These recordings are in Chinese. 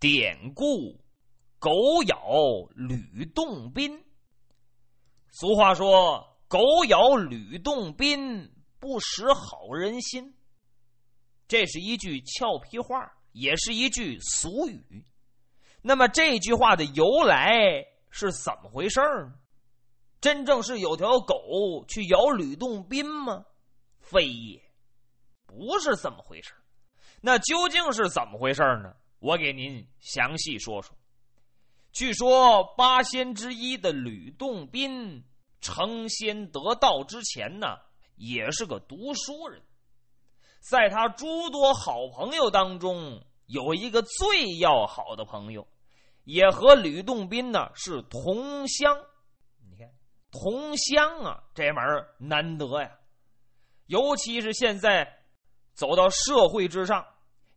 典故：狗咬吕洞宾。俗话说：“狗咬吕洞宾，不识好人心。”这是一句俏皮话，也是一句俗语。那么这句话的由来是怎么回事呢？真正是有条狗去咬吕洞宾吗？非也，不是这么回事。那究竟是怎么回事呢？我给您详细说说。据说八仙之一的吕洞宾成仙得道之前呢，也是个读书人。在他诸多好朋友当中，有一个最要好的朋友，也和吕洞宾呢是同乡。你看，同乡啊，这门难得呀。尤其是现在走到社会之上，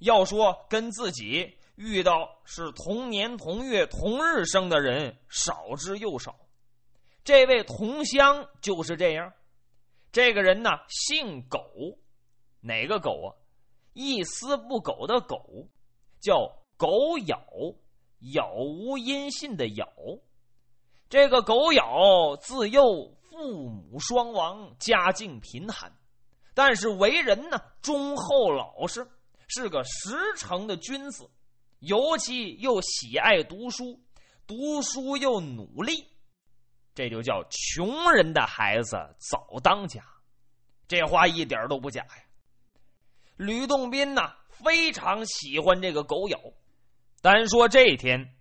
要说跟自己遇到是同年同月同日生的人少之又少。这位同乡就是这样。这个人呢，姓苟。哪个狗啊？一丝不苟的苟，叫狗咬，杳无音信的杳。这个狗咬自幼父母双亡，家境贫寒，但是为人呢忠厚老实，是个实诚的君子，尤其又喜爱读书，读书又努力，这就叫穷人的孩子早当家。这话一点都不假呀。吕洞宾呐，非常喜欢这个狗咬。单说这天，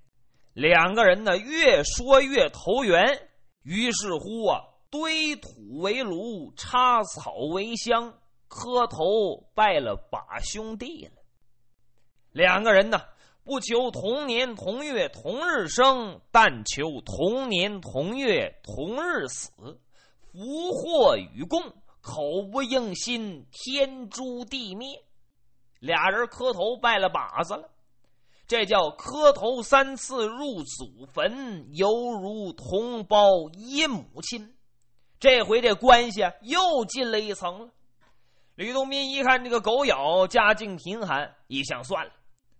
两个人呢越说越投缘，于是乎啊，堆土为炉，插草为香，磕头拜了把兄弟了。两个人呢，不求同年同月同日生，但求同年同月同日死，福祸与共。口不应心，天诛地灭。俩人磕头拜了把子了，这叫磕头三次入祖坟，犹如同胞一母亲。这回这关系，又进了一层了。吕洞宾一看这个狗咬家境贫寒，一想算了，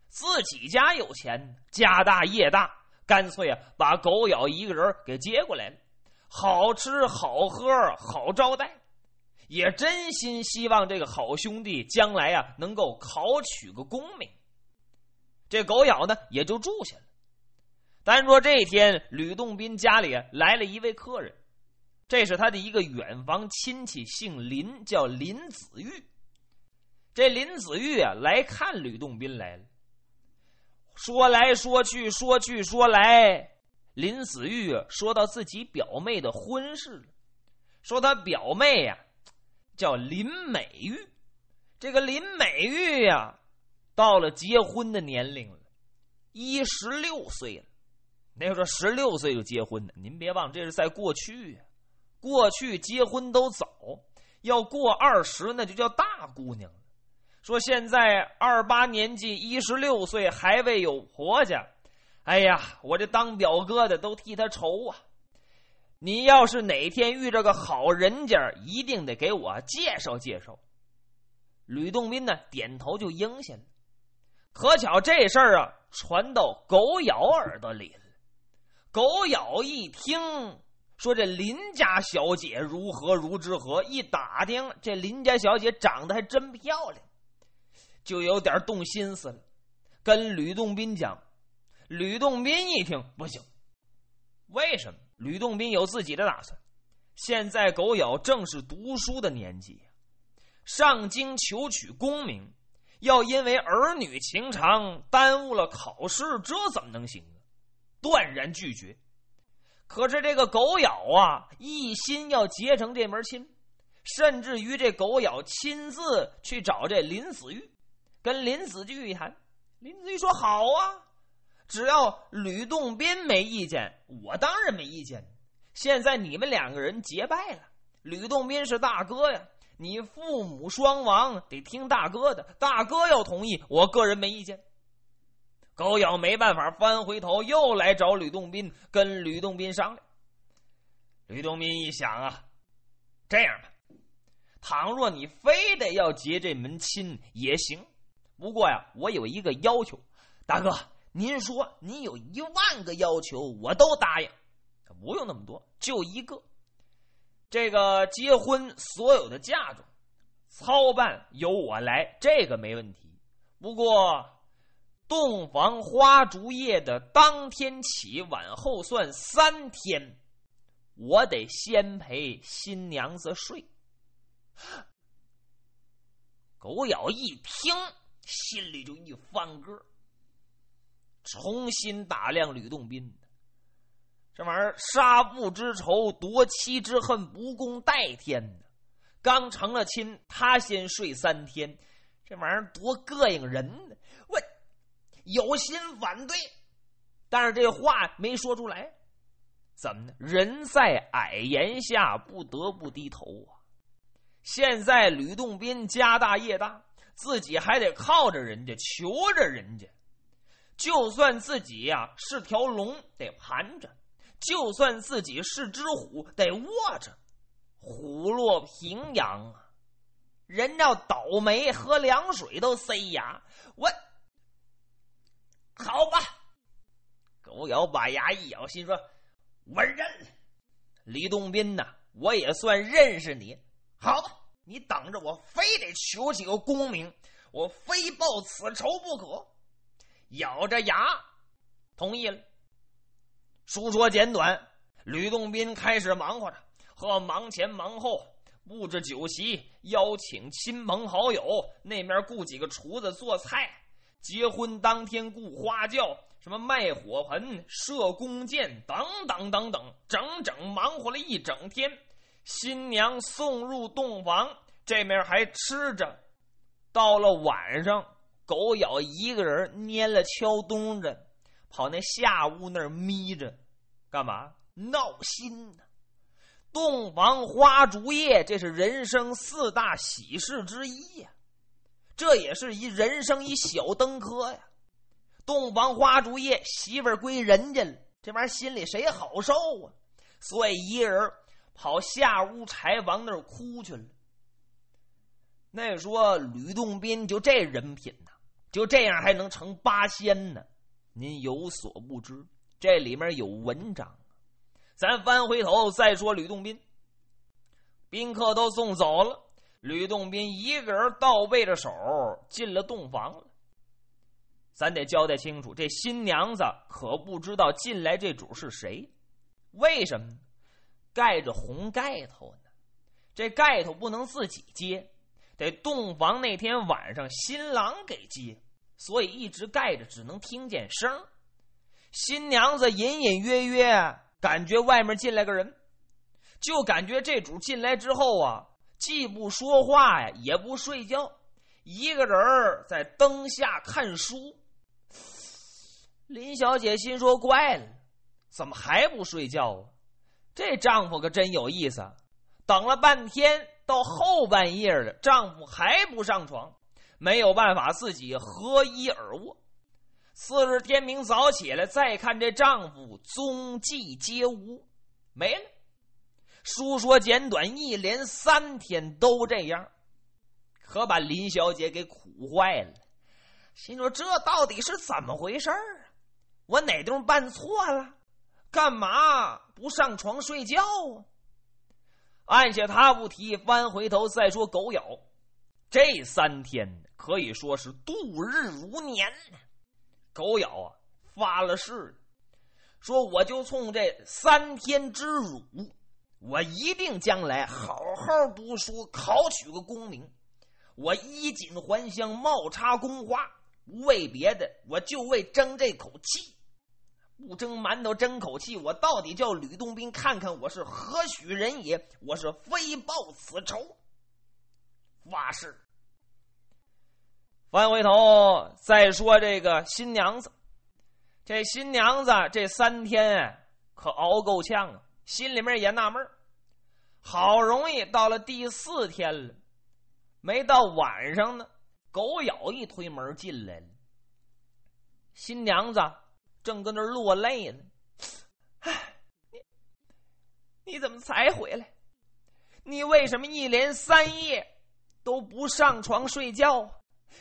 自己家有钱，家大业大，干脆啊把狗咬一个人给接过来了，好吃好喝好招待。也真心希望这个好兄弟将来啊能够考取个功名。这狗咬呢也就住下了。单说这一天，吕洞宾家里来了一位客人，这是他的一个远房亲戚，姓林，叫林子玉。这林子玉啊来看吕洞宾来了。说来说去，说去说来，林子玉说到自己表妹的婚事了，说他表妹呀。叫林美玉，这个林美玉呀，到了结婚的年龄了，一十六岁了。那时候十六岁就结婚的，您别忘，这是在过去呀。过去结婚都早，要过二十那就叫大姑娘了。说现在二八年纪，一十六岁还未有婆家，哎呀，我这当表哥的都替他愁啊。你要是哪天遇着个好人家，一定得给我介绍介绍。吕洞宾呢，点头就应下了。可巧这事儿啊，传到狗咬耳朵里了。狗咬一听说这林家小姐如何如之何，一打听这林家小姐长得还真漂亮，就有点动心思了，跟吕洞宾讲。吕洞宾一听不行，为什么？吕洞宾有自己的打算。现在狗咬正是读书的年纪，上京求取功名，要因为儿女情长耽误了考试，这怎么能行？断然拒绝。可是这个狗咬啊，一心要结成这门亲，甚至于这狗咬亲自去找这林子玉，跟林子玉一谈，林子玉说好啊。只要吕洞宾没意见，我当然没意见。现在你们两个人结拜了，吕洞宾是大哥呀，你父母双亡，得听大哥的。大哥要同意，我个人没意见。狗咬没办法，翻回头又来找吕洞宾，跟吕洞宾商量。吕洞宾一想啊，这样吧，倘若你非得要结这门亲也行，不过呀，我有一个要求，大哥。您说您有一万个要求，我都答应。不用那么多，就一个。这个结婚所有的嫁妆操办由我来，这个没问题。不过，洞房花烛夜的当天起，往后算三天，我得先陪新娘子睡。狗咬一听，心里就一翻个，重新打量吕洞宾。这玩意儿杀父之仇，夺妻之恨，不共戴天呢。刚成了亲，他先睡三天，这玩意儿多膈应人呢！有心反对，但是这话没说出来。怎么呢？人在矮檐下，不得不低头啊。现在吕洞宾家大业大，自己还得靠着人家，求着人家。就算自己呀是条龙，得盘着。就算自己是只虎，得卧着。虎落平阳啊，人要倒霉，喝凉水都塞牙。我，好吧。狗咬把牙一咬，心说：“我认了。”李洞宾呐，我也算认识你。好，你等着，我非得求几个功名，我非报此仇不可。咬着牙，同意了。书说简短，吕洞宾开始忙活着，和忙前忙后布置酒席，邀请亲朋好友。那面雇几个厨子做菜。结婚当天雇花轿，什么卖火盆、射弓箭等等等等，整整忙活了一整天。新娘送入洞房，这面还吃着。到了晚上，狗咬一个人蔫了敲东着。跑那下屋那儿眯着，干嘛？闹心呢！洞房花烛夜，这是人生四大喜事之一呀，这也是一人生一小登科呀。洞房花烛夜，媳妇儿归人家了，这玩意儿心里谁好受啊？所以一个人跑下屋柴房那儿哭去了。那说吕洞宾就这人品呢，就这样还能成八仙呢？您有所不知，这里面有文章。咱翻回头再说吕洞宾，宾客都送走了，吕洞宾一个人倒背着手进了洞房了。咱得交代清楚，这新娘子可不知道进来这主是谁？为什么呢？盖着红盖头呢？这盖头不能自己接，得洞房那天晚上新郎给接。所以一直盖着，只能听见声新娘子隐隐约约感觉外面进来个人，就感觉这主进来之后啊，既不说话呀，也不睡觉，一个人在灯下看书。林小姐心说：“怪了，怎么还不睡觉啊？这丈夫可真有意思。等了半天，到后半夜了，丈夫还不上床。”没有办法，自己合衣而卧。次日天明早起来，再看这丈夫踪迹皆无，没了。书说简短，一连三天都这样，可把林小姐给苦坏了。心说这到底是怎么回事啊？我哪地方办错了？干嘛不上床睡觉啊？按下他不提，翻回头再说狗咬。这三天可以说是度日如年。狗咬啊，发了誓，说我就冲这三天之辱，我一定将来好好读书，考取个功名。我衣锦还乡，冒插宫花，不为别的，我就为争这口气。不争馒头争口气，我到底叫吕洞宾看看我是何许人也？我是非报此仇。发誓。翻回头再说这个新娘子，这新娘子这三天可熬够呛啊，心里面也纳闷好容易到了第四天了，没到晚上呢，狗咬一推门进来了。新娘子正跟那落泪呢，唉，你你怎么才回来？你为什么一连三夜都不上床睡觉？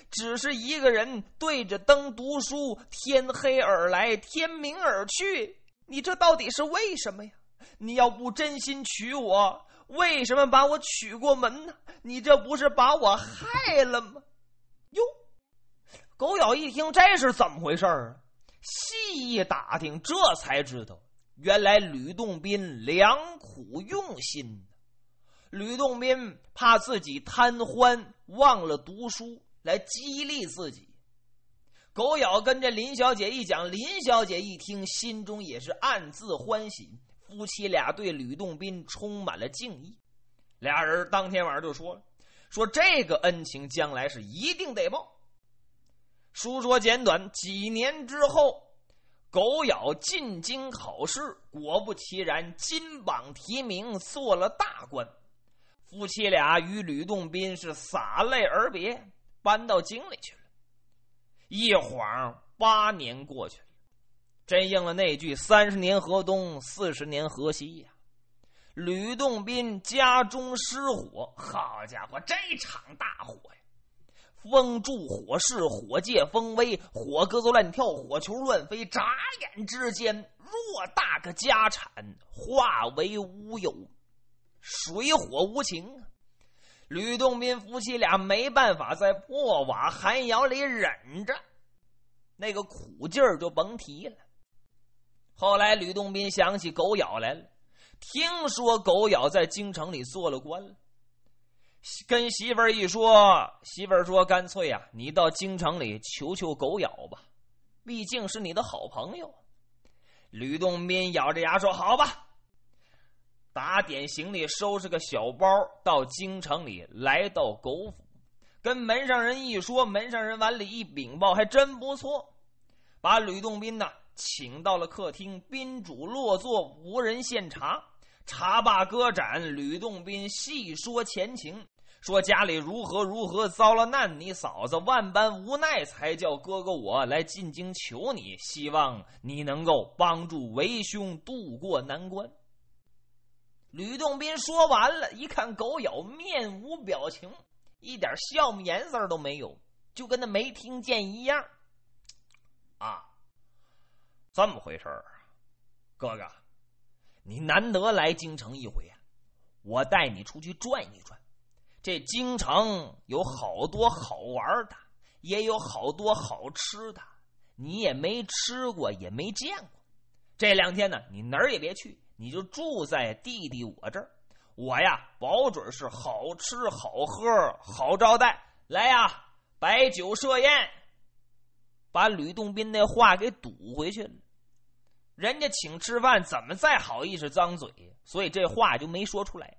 只是一个人对着灯读书，天黑而来，天明而去。你这到底是为什么呀？你要不真心娶我，为什么把我娶过门呢？你这不是把我害了吗？哟，狗咬一听这是怎么回事啊？细一打听，这才知道，原来吕洞宾良苦用心。吕洞宾怕自己贪欢忘了读书，来激励自己。狗咬跟着林小姐一讲，林小姐一听，心中也是暗自欢喜。夫妻俩对吕洞宾充满了敬意，俩人当天晚上就说了：“说这个恩情将来是一定得报。”书说简短，几年之后，狗咬进京考试，果不其然，金榜题名，做了大官。夫妻俩与吕洞宾是洒泪而别，搬到京里去了。一晃八年过去了，真应了那句“三十年河东，四十年河西”呀。吕洞宾家中失火，好家伙，这场大火呀！风助火势，火借风威，火鸽子乱跳，火球乱飞，眨眼之间，偌大个家产化为乌有。水火无情啊！吕洞宾夫妻俩没办法，在破瓦寒窑里忍着，那个苦劲儿就甭提了。后来吕洞宾想起狗咬来了，听说狗咬在京城里做了官了，跟媳妇儿一说，媳妇儿说：“干脆呀，你到京城里求求狗咬吧，毕竟是你的好朋友。”吕洞宾咬着牙说：“好吧。”打点行李，收拾个小包，到京城里，来到狗府，跟门上人一说，门上人往里一禀报，还真不错，把吕洞宾呢请到了客厅，宾主落座，无人献茶。茶罢歌盏，吕洞宾细说前情，说家里如何如何遭了难，你嫂子万般无奈，才叫哥哥我来进京求你，希望你能够帮助为兄渡过难关。吕洞宾说完了，一看狗咬面无表情，一点笑面颜色都没有，就跟那没听见一样。啊，这么回事儿，哥哥，你难得来京城一回啊，我带你出去转一转。这京城有好多好玩的，也有好多好吃的，你也没吃过，也没见过。这两天呢，你哪儿也别去。你就住在弟弟我这儿，我呀保准是好吃好喝好招待。来呀，摆酒设宴，把吕洞宾那话给堵回去了。人家请吃饭，怎么再好意思张嘴？所以这话就没说出来。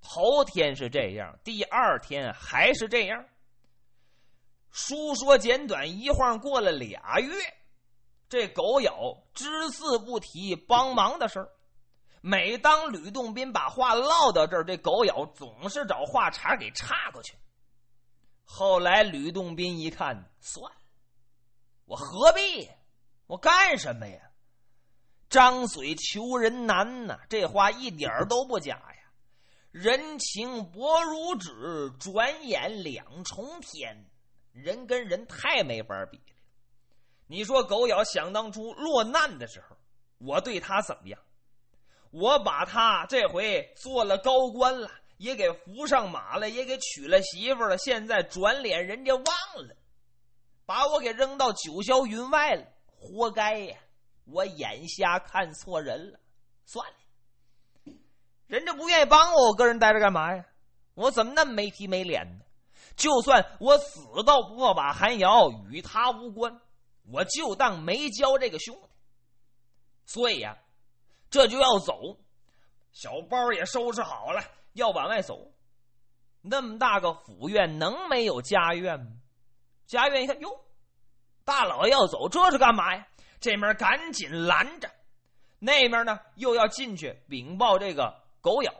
头天是这样，第二天还是这样。书说简短，一晃过了俩月，这狗咬只字不提帮忙的事儿。每当吕洞宾把话唠到这儿，这狗咬总是找话茬给岔过去。后来吕洞宾一看，算了，我何必？我干什么呀？张嘴求人难呐，这话一点都不假呀。人情薄如纸，转眼两重天。人跟人太没法比了。你说狗咬想当初落难的时候，我对他怎么样？我把他这回做了高官了，也给扶上马了，也给娶了媳妇了。现在转脸人家忘了，把我给扔到九霄云外了，活该呀！我眼瞎看错人了，算了，人家不愿意帮我，我个人待着干嘛呀？我怎么那么没皮没脸呢？就算我死到破瓦寒窑，与他无关，我就当没交这个兄弟。所以呀。这就要走，小包也收拾好了，要往外走。那么大个府院，能没有家院吗？家院一看，哟，大老爷要走，这是干嘛呀？这面赶紧拦着，那面呢又要进去禀报这个狗咬。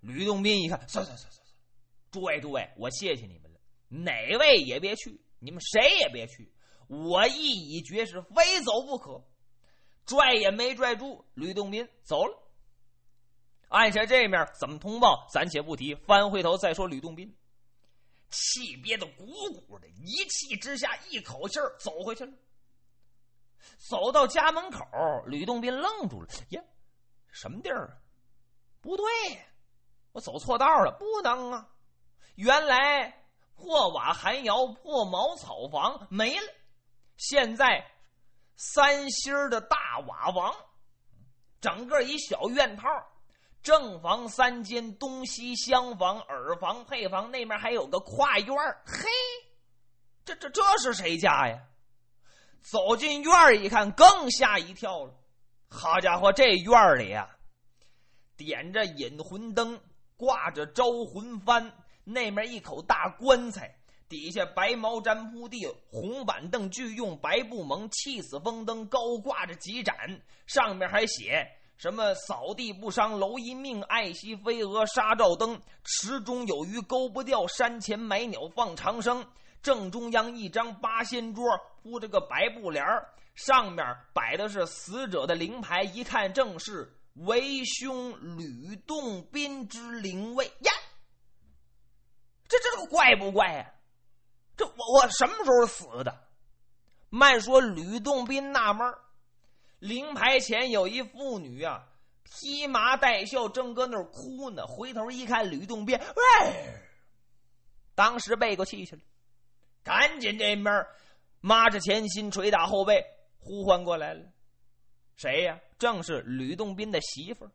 吕洞宾一看，算算算算算，诸位诸位，我谢谢你们了，哪位也别去，你们谁也别去，我意已决，是非走不可。拽也没拽住，吕洞宾走了。按下这面怎么通报，暂且不提。翻回头再说，吕洞宾气憋得鼓鼓的，一气之下一口气走回去了。走到家门口，吕洞宾愣住了。呀，什么地儿啊？不对，我走错道了，不能啊！原来破瓦寒窑、破茅草房没了，现在三星的大瓦房，整个一小院套。正房三间，东西厢房、耳房、配房，那面还有个跨院嘿，这这这是谁家呀？走进院一看，更吓一跳了。好家伙，这院里呀，点着引魂灯，挂着招魂幡，那面一口大棺材，底下白毛毡铺地，红板凳俱用白布蒙，气死风灯高挂着几盏，上面还写。什么扫地不伤蝼蚁命，爱惜飞蛾杀照灯。池中有鱼钩不掉，山前买鸟放长生。正中央一张八仙桌，铺着个白布帘上面摆的是死者的灵牌，一看正是为兄吕洞宾之灵位呀！这这个怪不怪呀？这我我什么时候死的？慢说吕洞宾纳闷。灵牌前有一妇女啊，披麻戴孝，正搁那儿哭呢。回头一看，吕洞宾，喂，当时背过气去了，赶紧这面抹着前心，捶打后背，呼唤过来了。谁呀？正是吕洞宾的媳妇儿。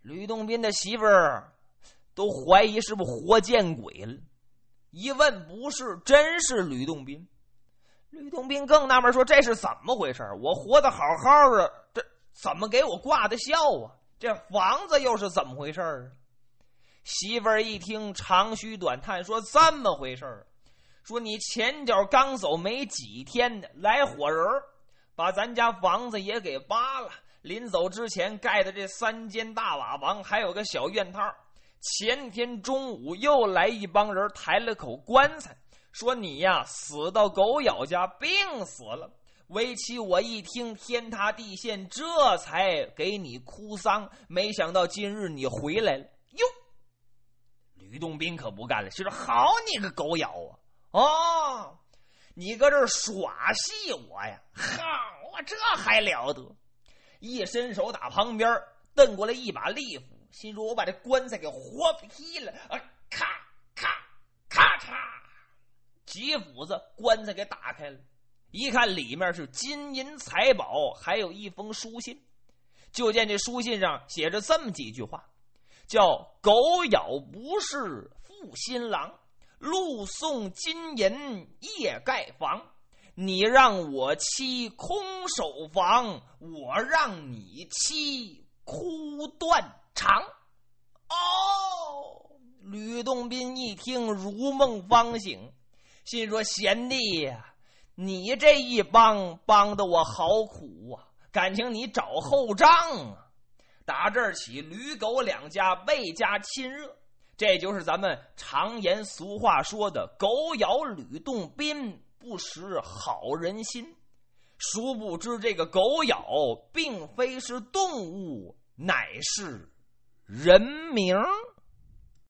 吕洞宾的媳妇儿都怀疑是不是活见鬼了，一问不是，真是吕洞宾。吕洞宾更纳闷，说：“这是怎么回事？我活得好好的，这怎么给我挂的孝啊？这房子又是怎么回事啊？”媳妇儿一听，长吁短叹，说：“这么回事说你前脚刚走没几天呢，来伙人把咱家房子也给扒了。临走之前盖的这三间大瓦房，还有个小院套。前天中午又来一帮人，抬了口棺材。”说你呀，死到狗咬家，病死了。为妻我一听天塌地陷，这才给你哭丧。没想到今日你回来了，哟！吕洞宾可不干了，说：“好你个狗咬啊！哦，你搁这耍戏我呀？好啊，这还了得！一伸手打旁边瞪过来一把利斧，心说：我把这棺材给活劈了！啊，咔咔咔嚓！几斧子棺材给打开了，一看里面是金银财宝，还有一封书信。就见这书信上写着这么几句话：叫“狗咬不是负心郎，路送金银夜盖房。你让我妻空守房，我让你妻哭断肠。”哦，吕洞宾一听，如梦方醒。心说：“贤弟呀，你这一帮帮的我好苦啊！感情你找后账啊！打这儿起，吕狗两家倍加亲热。这就是咱们常言俗话说的‘狗咬吕洞宾，不识好人心’。殊不知，这个狗咬并非是动物，乃是人名。”